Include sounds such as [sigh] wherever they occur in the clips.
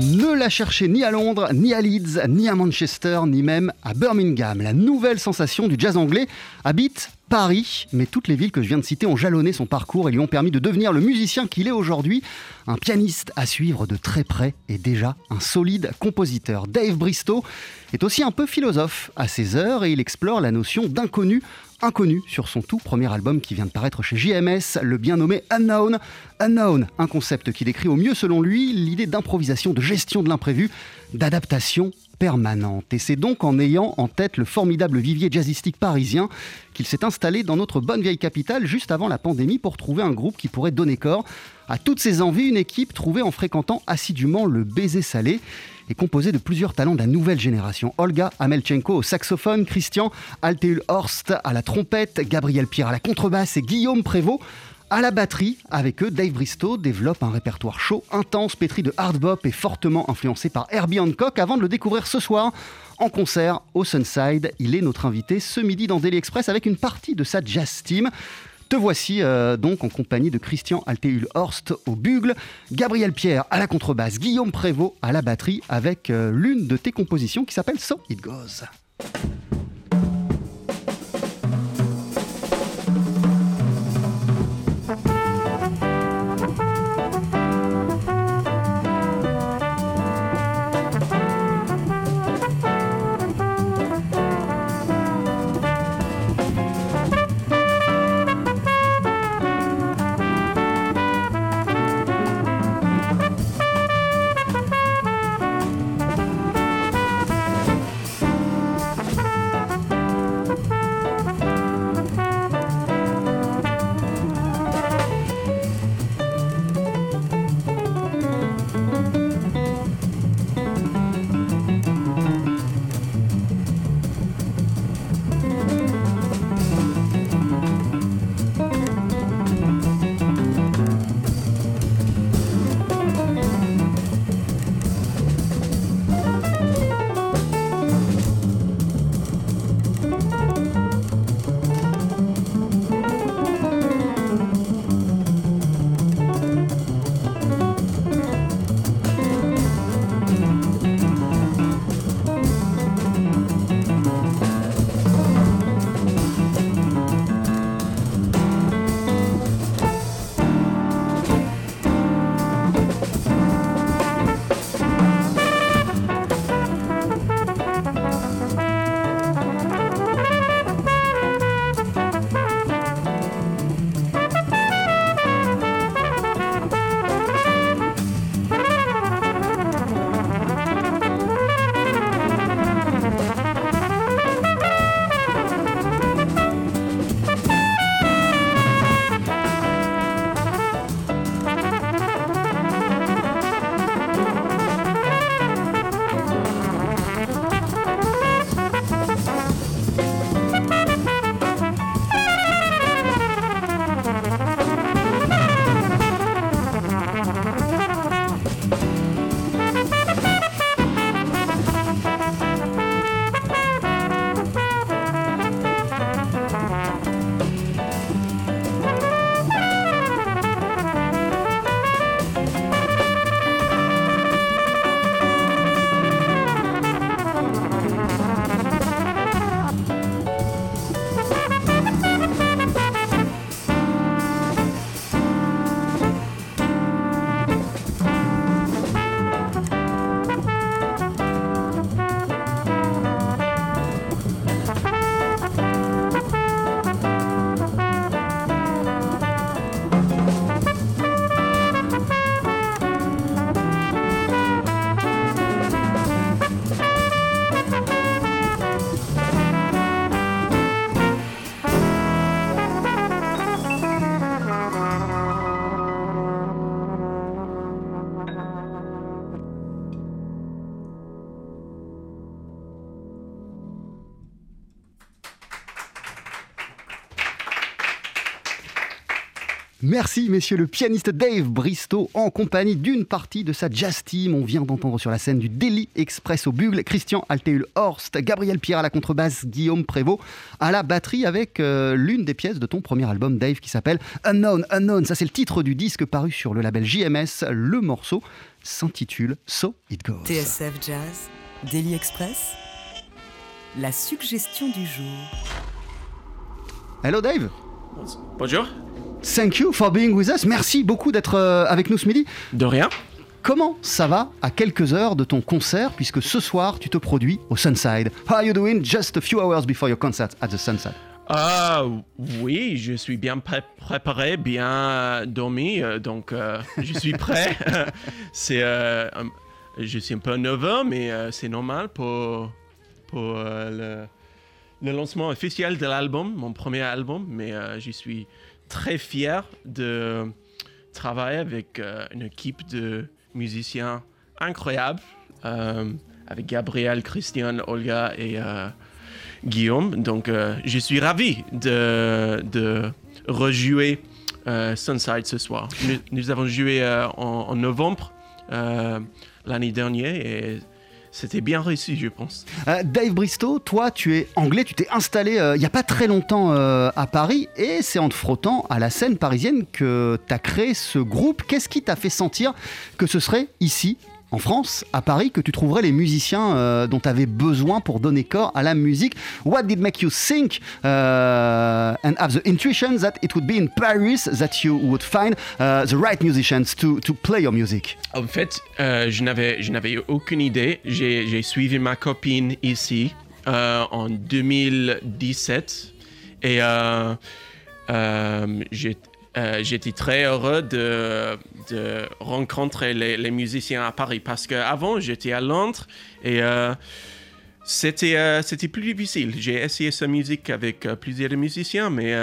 Ne la cherchez ni à Londres, ni à Leeds, ni à Manchester, ni même à Birmingham. La nouvelle sensation du jazz anglais habite Paris, mais toutes les villes que je viens de citer ont jalonné son parcours et lui ont permis de devenir le musicien qu'il est aujourd'hui, un pianiste à suivre de très près et déjà un solide compositeur. Dave Bristow est aussi un peu philosophe à ses heures et il explore la notion d'inconnu inconnu sur son tout premier album qui vient de paraître chez JMS, le bien nommé Unknown. Unknown, un concept qui décrit au mieux selon lui l'idée d'improvisation, de gestion de l'imprévu, d'adaptation permanente. Et c'est donc en ayant en tête le formidable vivier jazzistique parisien qu'il s'est installé dans notre bonne vieille capitale juste avant la pandémie pour trouver un groupe qui pourrait donner corps à toutes ses envies, une équipe trouvée en fréquentant assidûment le baiser salé est composé de plusieurs talents de la nouvelle génération. Olga Amelchenko au saxophone, Christian Alteul Horst à la trompette, Gabriel Pierre à la contrebasse et Guillaume Prévost à la batterie, avec eux, Dave Bristow développe un répertoire chaud, intense, pétri de hard bop et fortement influencé par Herbie Hancock. Avant de le découvrir ce soir en concert au Sunside, il est notre invité ce midi dans Daily Express avec une partie de sa jazz team. Te voici euh, donc en compagnie de Christian Alteul Horst au bugle, Gabriel Pierre à la contrebasse, Guillaume Prévost à la batterie avec euh, l'une de tes compositions qui s'appelle So It Goes. Merci, messieurs, le pianiste Dave Bristow en compagnie d'une partie de sa jazz team. On vient d'entendre sur la scène du Daily Express au bugle Christian Alteul-Horst, Gabriel Pierre à la contrebasse, Guillaume Prévost à la batterie avec euh, l'une des pièces de ton premier album, Dave, qui s'appelle Unknown, Unknown. Ça, c'est le titre du disque paru sur le label JMS. Le morceau s'intitule So It Goes. TSF Jazz, Daily Express, la suggestion du jour. Hello Dave Bonjour. Thank you for being with us. Merci beaucoup d'être euh, avec nous ce midi. De rien. Comment ça va à quelques heures de ton concert puisque ce soir tu te produis au Sunside? How are you doing? Just a few hours before your concert at the Sunside Ah oui, je suis bien pré- préparé, bien dormi, euh, donc euh, je suis prêt. [laughs] c'est, euh, je suis un peu nerveux, mais euh, c'est normal pour, pour euh, le, le lancement officiel de l'album, mon premier album. Mais euh, je suis très fier de travailler avec euh, une équipe de musiciens incroyables, euh, avec Gabriel, Christian, Olga et euh, Guillaume. Donc, je suis ravi de, de rejouer Sunside ce soir. Nous, avons joué en, en novembre l'année dernière et c'était bien réussi, je pense. Euh, Dave Bristow, toi tu es anglais, tu t'es installé euh, il n'y a pas très longtemps euh, à Paris et c'est en te frottant à la scène parisienne que tu as créé ce groupe. Qu'est-ce qui t'a fait sentir que ce serait ici en France, à Paris, que tu trouverais les musiciens euh, dont tu avais besoin pour donner corps à la musique. What did make you think uh, and have the intuition that it would be in Paris that you would find uh, the right musicians to, to play your music? En fait, euh, je n'avais je n'avais aucune idée. J'ai suivi ma copine ici euh, en 2017 et euh, euh, j'ai- euh, j'étais très heureux de, de rencontrer les, les musiciens à Paris parce qu'avant j'étais à Londres et euh, c'était euh, c'était plus difficile. J'ai essayé sa musique avec plusieurs musiciens, mais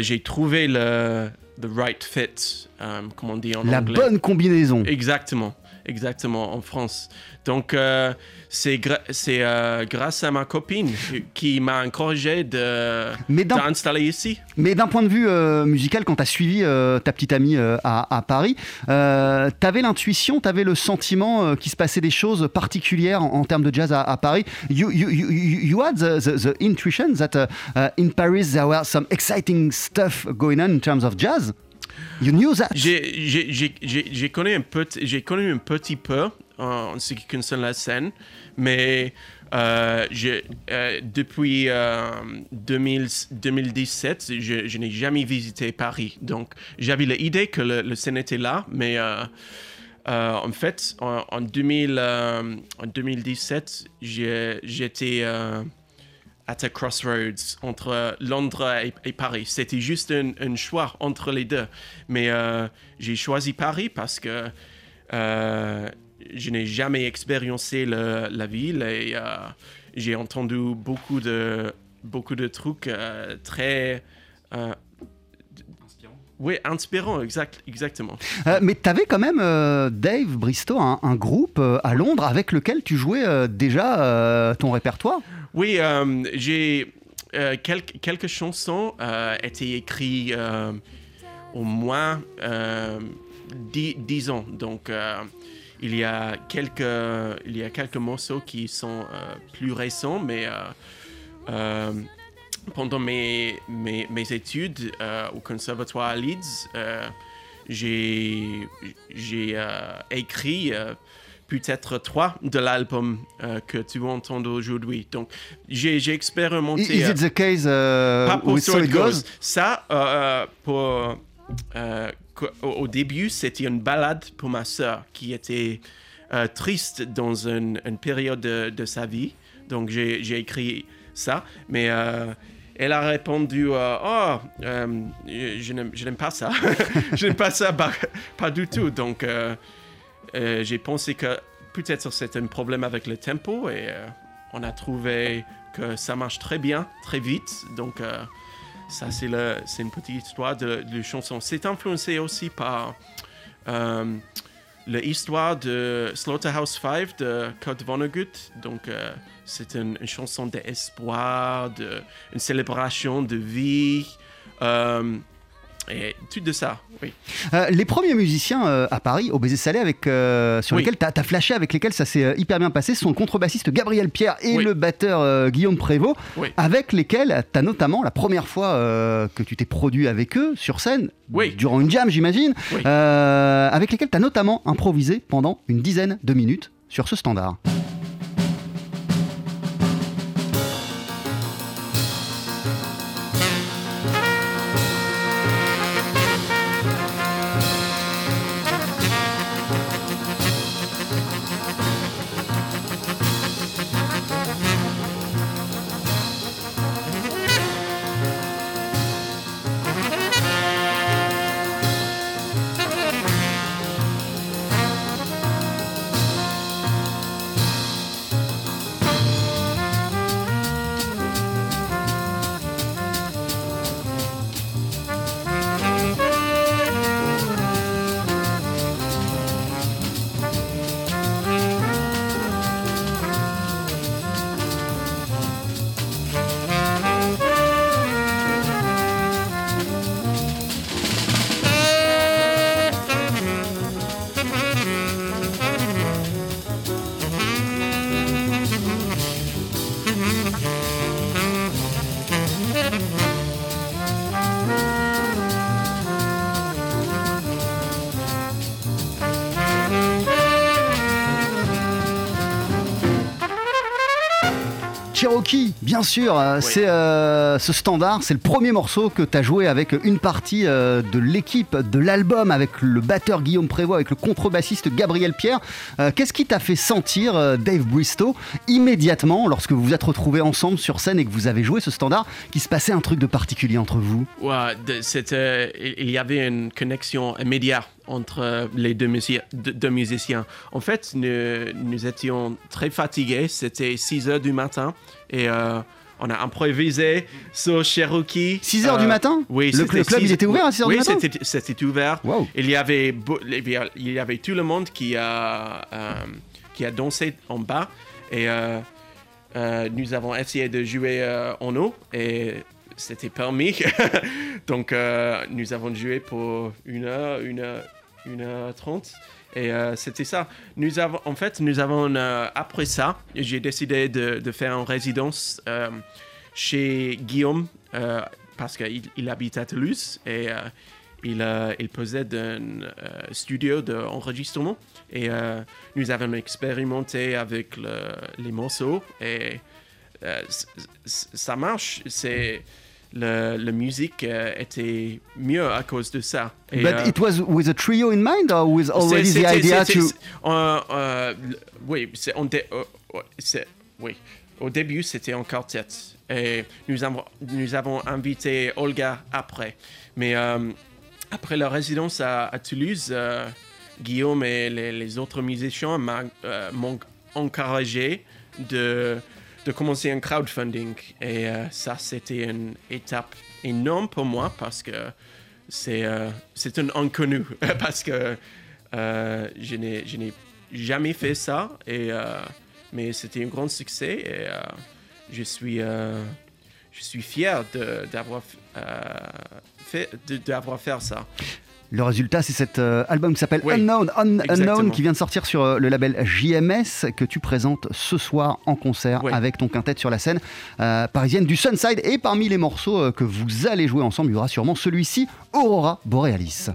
j'ai trouvé le the right fit, euh, comme on dit en La anglais. bonne combinaison. Exactement, exactement, en France. Donc, euh, c'est gra- euh, grâce à ma copine qui m'a encouragé de d'installer ici. Mais d'un point de vue euh, musical, quand tu as suivi ta petite amie à, à Paris, tu avais l'intuition, tu avais le sentiment qu'il se passait des choses particulières en, en termes de jazz à, à Paris. You, you, you, you had the, the, the intuition that uh, uh, in Paris there were some exciting stuff going on in terms of jazz? You knew that? J'ai- connu, un petit- j'ai connu un petit peu en, en ce qui concerne la scène, mais euh, euh, depuis euh, 2000 2017, je, je n'ai jamais visité Paris. Donc, j'avais l'idée que le, scène était là, mais euh, euh, en fait, en, en 2000, euh, en 2017, j'ai- j'étais euh, at a crossroads entre Londres et, et Paris. C'était juste un, un choix entre les deux. Mais euh, j'ai choisi Paris parce que euh, je n'ai jamais expérimenté le- la ville et euh, j'ai entendu beaucoup de, beaucoup de trucs euh, très... euh, oui, inspirant, exact, exactement. Euh, mais tu avais quand même, euh, Dave Bristow, un, un groupe euh, à Londres avec lequel tu jouais euh, déjà euh, ton répertoire? Oui, euh, j'ai euh, quelques, chansons euh, étaient écrites euh, au moins euh, dix, dix ans. Donc, il y a quelques il y a quelques morceaux qui sont plus récents, mais pendant mes, mes, mes études au conservatoire à Leeds, j'ai écrit peut-être trois de l'album euh, que tu vas entendre aujourd'hui. Donc, j'ai expérimenté. Is euh, it the case uh, pas pour with So It Goes? Ça, euh, pour, euh, au, début, c'était une balade pour ma sœur qui était euh, triste dans une, une période de, de sa vie. Donc, j'ai écrit ça. Mais euh, elle a répondu euh, Oh, euh, je n'aime je n'aime pas ça. [laughs] je n'aime pas ça, pas, pas du tout. Donc, euh, euh, j'ai pensé que peut-être c'était un problème avec le tempo et euh, on a trouvé que ça marche très bien, très vite. Donc, euh, ça, c'est le- c'est une petite histoire de, de chanson. C'est influencé aussi par l'histoire de Slaughterhouse 5 de Kurt Vonnegut. Donc, c'est une, chanson d'espoir, de, une célébration de vie. Et tout de ça, oui. Euh, les premiers musiciens euh, à Paris, au Baiser Salé, avec, euh, sur Oui. lesquels tu as, flashé, avec lesquels ça s'est hyper bien passé, sont le contrebassiste Gabriel Pierre et Oui. le batteur Guillaume Prévost, Oui. avec lesquels tu as notamment la première fois que tu t'es produit avec eux sur scène, Oui. durant une jam, j'imagine, avec lesquels tu as notamment improvisé pendant une dizaine de minutes sur ce standard. Bien sûr, euh, c'est euh, ce standard, c'est le premier morceau que tu as joué avec une partie euh, de l'équipe de l'album, avec le batteur Guillaume Prévost, avec le contrebassiste Gabriel Pierre. Qu'est-ce qui t'a fait sentir, Dave Bristow, immédiatement, lorsque vous vous êtes retrouvés ensemble sur scène et que vous avez joué ce standard, qu'il se passait un truc de particulier entre vous? Ouais, c'était, il y avait une connexion immédiate entre euh, les deux, musi- deux- deux musiciens. En fait, nous, nous étions très fatigués. C'était 6 heures du matin et euh, on a improvisé sur Cherokee. 6 heures Euh, du matin? Oui. Le- le club, six- il était ouvert à 6 heures oui, du matin? c'était, c'était ouvert. Wow. Il y avait, il y avait tout le monde qui a, euh, qui a dansé en bas et euh, euh, nous avons essayé de jouer euh, en eau et c'était permis. [laughs] Donc euh, nous avons joué pour une heure, une heure, une heure trente. Et euh, c'était ça. Nous avons, en fait, nous avons, euh, après ça, j'ai décidé de, faire une résidence euh, chez Guillaume parce qu'il il habite à Toulouse et il, possède un studio d'enregistrement. Et nous avons expérimenté avec le- les morceaux et ça marche. C'est le, la musique euh, était mieux à cause de ça. Et, But it was with a trio in mind or with already the idea to... euh, euh, oui, c'est on dé- ouais, c'est- oui. Au début, c'était en quartet. Et nous avons, nous avons invité Olga après. Mais après la résidence à, à Toulouse, Guillaume et les, les autres musiciens m'ont encouragé de, de commencer un crowdfunding. Et euh, ça, c'était une étape énorme pour moi parce que c'est euh, un inconnu. [laughs] parce que euh, je n'ai jamais fait ça. Et, euh, mais c'était un grand succès et je suis je suis fier d'avoir fait fait ça. Le résultat, c'est cet euh, album qui s'appelle Oui, Unknown, Un- Unknown, qui vient de sortir sur euh, le label JMS, que tu présentes ce soir en concert Oui. avec ton quintet sur la scène euh, parisienne du Sunside. Et parmi les morceaux que vous allez jouer ensemble, il y aura sûrement celui-ci, Aurora Borealis.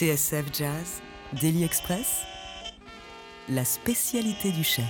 TSF Jazz, Daily Express, la spécialité du chef.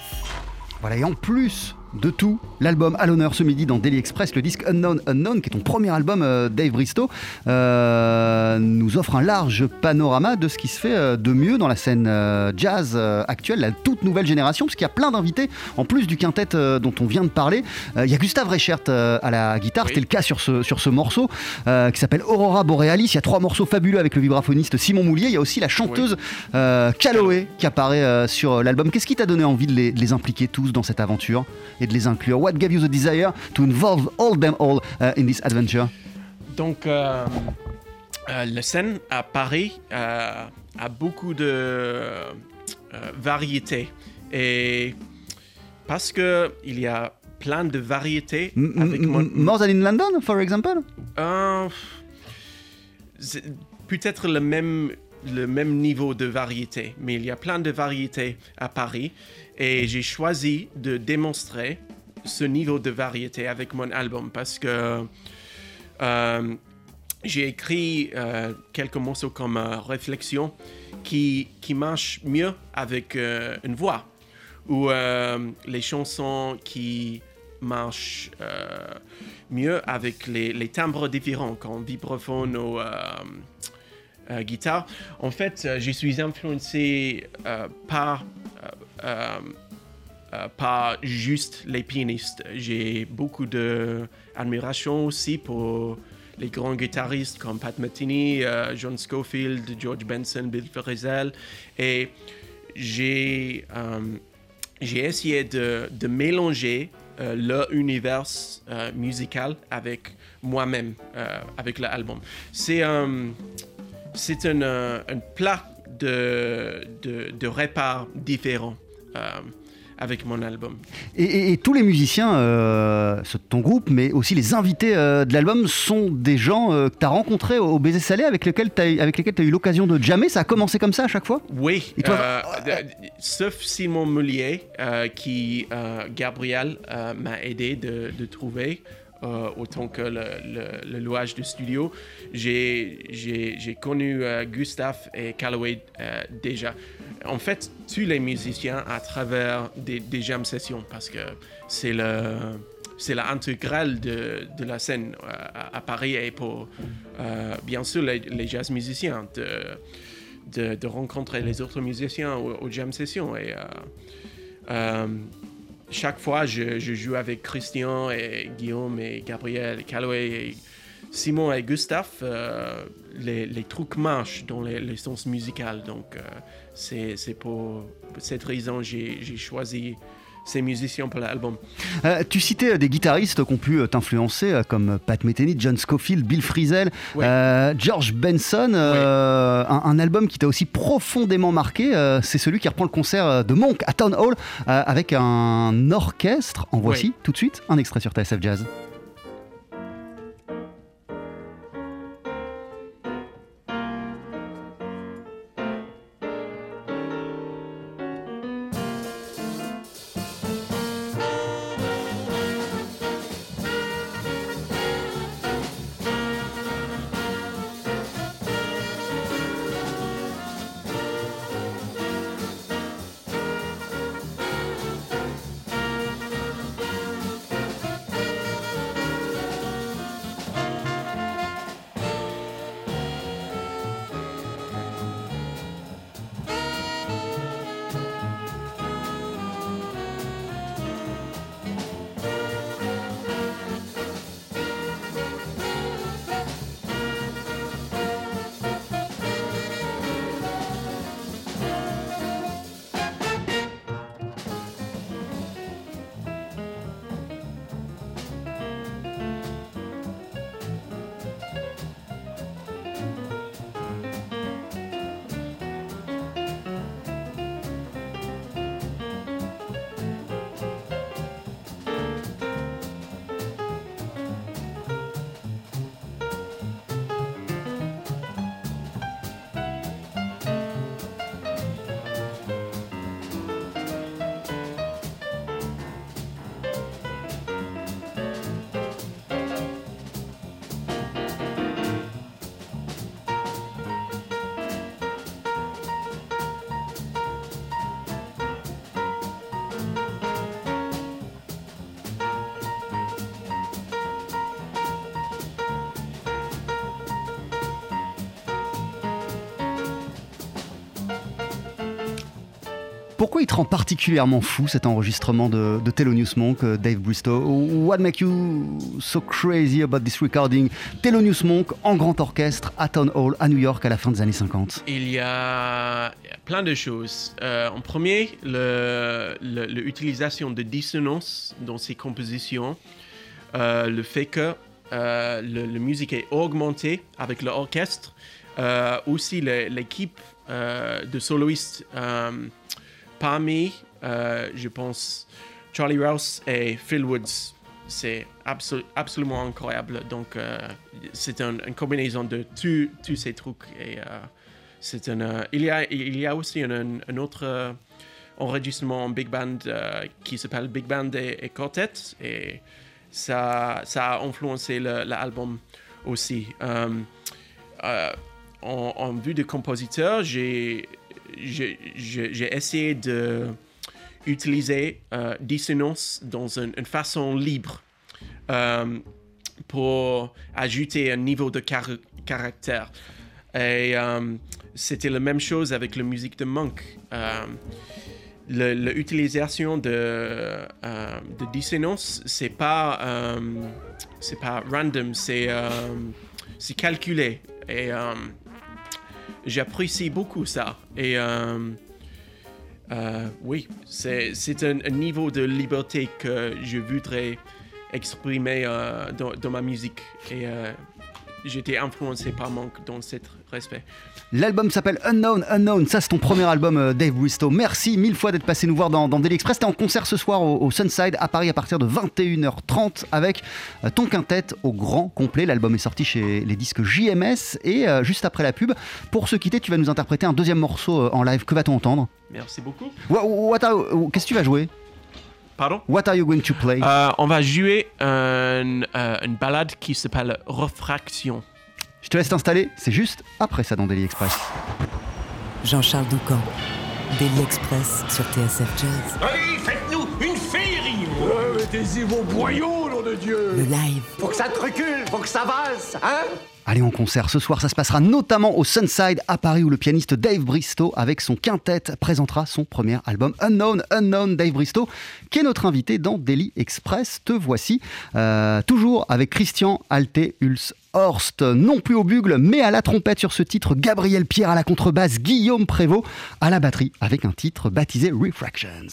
Voilà, et en plus de tout. L'album à l'honneur ce midi dans Daily Express, le disque Unknown Unknown, qui est ton premier album, euh, Dave Bristow, euh, nous offre un large panorama de ce qui se fait euh, de mieux dans la scène jazz actuelle, la toute nouvelle génération, parce qu'il y a plein d'invités, en plus du quintet dont on vient de parler. Il y a Gustave Reichert à la guitare, c'était le cas sur ce, sur ce morceau, qui s'appelle Aurora Borealis. Il y a trois morceaux fabuleux avec le vibraphoniste Simon Moulier. Il y a aussi la chanteuse Calloway qui apparaît sur l'album. Qu'est-ce qui t'a donné envie de les, de les impliquer tous dans cette aventure? Et de les inclure What gave you the desire to involve all them all uh, in this adventure? Donc, euh, euh, la scène à Paris euh, a beaucoup de euh, variétés. Et parce que il y a plein de variétés. Avec mon- More than in London, for example? Euh, peut-être le même, le même niveau de variété, mais il y a plein de variétés à Paris et j'ai choisi de démontrer ce niveau de variété avec mon album parce que euh, j'ai écrit euh, quelques morceaux comme euh, Réflexion qui, qui marchent mieux avec une voix ou les chansons qui marchent mieux avec les, les timbres différents comme vibraphone ou guitare. En fait, euh, je suis influencé euh, par euh, euh, euh, juste les pianistes. J'ai beaucoup d'admiration aussi pour les grands guitaristes comme Pat Metheny, euh, John Scofield, George Benson, Bill Frisell. Et j'ai euh, essayé de, de mélanger euh, leur univers euh, musical avec moi-même, euh, avec l'album. C'est c'est un, euh, un plat de, de, de repas différents euh, avec mon album. Et, et- et tous les musiciens, euh, ceux de ton groupe, mais aussi les invités euh, de l'album, sont des gens euh, que tu as rencontrés au Baiser Salé, avec lesquels tu as, eu l'occasion de jammer. Ça a commencé comme ça à chaque fois? Oui, Et toi- euh, sauf Simon Mullier, euh, qui, euh, Gabriel, euh, m'a aidé de, de trouver, euh, autant que le, louage du studio. J'ai connu euh, Gustave et Calloway euh, déjà. En fait, tous les musiciens à travers des, jam sessions, parce que c'est le c'est de, la scène à, Paris et pour, bien sûr, les, jazz musiciens de, rencontrer les autres musiciens au, au jam session. Et, chaque fois, je, je joue avec Christian et Guillaume et Gabriel et Calloway et Simon et Gustave. euh, les, trucs marchent dans les, les sens musicaux. Donc, euh, c'est pour cette raison j'ai j'ai choisi ces musiciens pour l'album. Euh, tu citais des guitaristes qui ont pu euh, t'influencer, euh, comme Pat Metheny, John Scofield, Bill Frisell, Oui. euh, George Benson. euh, un, un album qui t'a aussi profondément marqué, c'est celui qui reprend le concert de Monk à Town Hall avec un orchestre. En voici Oui. tout de suite un extrait sur TSF Jazz. Pourquoi il te rend particulièrement fou cet enregistrement de, de Thelonious Monk, euh, Dave Bristow? What make you so crazy about this recording? Thelonious Monk en grand orchestre à Town Hall à New York à la fin des années 50. Il y a plein de choses. Euh, en premier, l'utilisation de dissonance dans ses compositions, Euh, le fait que euh, la musique est augmentée avec l'orchestre, aussi l'équipe de soloistes. Parmi, euh, je pense, Charlie Rouse et Phil Woods. C'est absolu- absolument incroyable. Donc, euh, c'est un- une combinaison de tous ces trucs. Et, euh, c'est un, il, y a, aussi un, autre enregistrement en big band qui s'appelle Big Band et, et Quartet. Et ça, a influencé l'album aussi. En, en vue de compositeur, j'ai j'ai- essayé de utiliser euh, dissonance dans une, façon libre euh, pour ajouter un niveau de car- caractère. Et euh, c'était la même chose avec la musique de Monk. Euh, L'utilisation de, de dissonance, c'est pas, c'est pas random, c'est calculé. Et j'apprécie beaucoup ça. Et euh, euh, oui, c'est un, un niveau de liberté que je voudrais exprimer euh, dans, ma musique. Et j'étais influencé par Monk dans cet respect. L'album s'appelle Unknown Unknown. Ça, c'est ton premier album, euh, Dave Bristow. Merci mille fois d'être passé nous voir dans, dans Daily Express. T'es en concert ce soir au, au Sunside à Paris à partir de 21h30 avec euh, ton quintet au grand complet. L'album est sorti chez les disques JMS. Et euh, juste après la pub, pour se quitter, tu vas nous interpréter un deuxième morceau en live. Que va-t-on entendre? Merci beaucoup. What- what are- Qu'est-ce que tu vas jouer? Pardon? What are you going to play? Euh, On va jouer un- euh, une balade qui s'appelle Refraction. Je te laisse t'installer. C'est juste après ça dans Daily Express. Jean-Charles Doucan, Daily Express sur TSF Jazz, Allez, faites-nous une féerie Mettez-y vos boyaux, nom de Dieu le live. Faut que ça te recule, faut que ça vase, hein? Allez en concert ce soir, ça se passera notamment au Sunside à Paris où le pianiste Dave Bristow avec son quintet présentera son premier album Unknown Unknown Dave Bristow qui est notre invité dans Daily Express. Te voici euh, toujours avec Christian Alte Hulse Horst, non plus au bugle mais à la trompette sur ce titre, Gabriel Pierre à la contrebasse, Guillaume Prévost à la batterie avec un titre baptisé Refractions.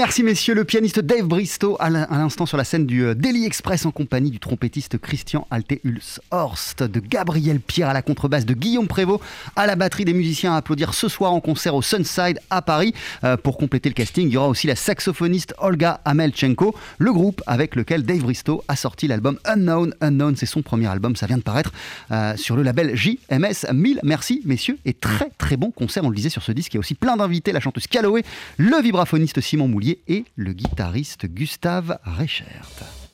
Merci messieurs, le pianiste Dave Bristow à l'instant sur la scène du euh, Daily Express en compagnie du trompettiste Christian Altehuls-Horst, de Gabriel Pierre à la contrebasse, de Guillaume Prévost à la batterie des musiciens à applaudir ce soir en concert au Sunside à Paris. Euh, pour compléter le casting, il y aura aussi la saxophoniste Olga Amelchenko, le groupe avec lequel Dave Bristow a sorti l'album Unknown. Unknown, c'est son premier album, ça vient de paraître euh, sur le label JMS. Mille merci messieurs et très très bon concert, on le disait sur ce disque. Il y a aussi plein d'invités, la chanteuse Calloway, le vibraphoniste Simon Moulier et le guitariste Gustave Reichert.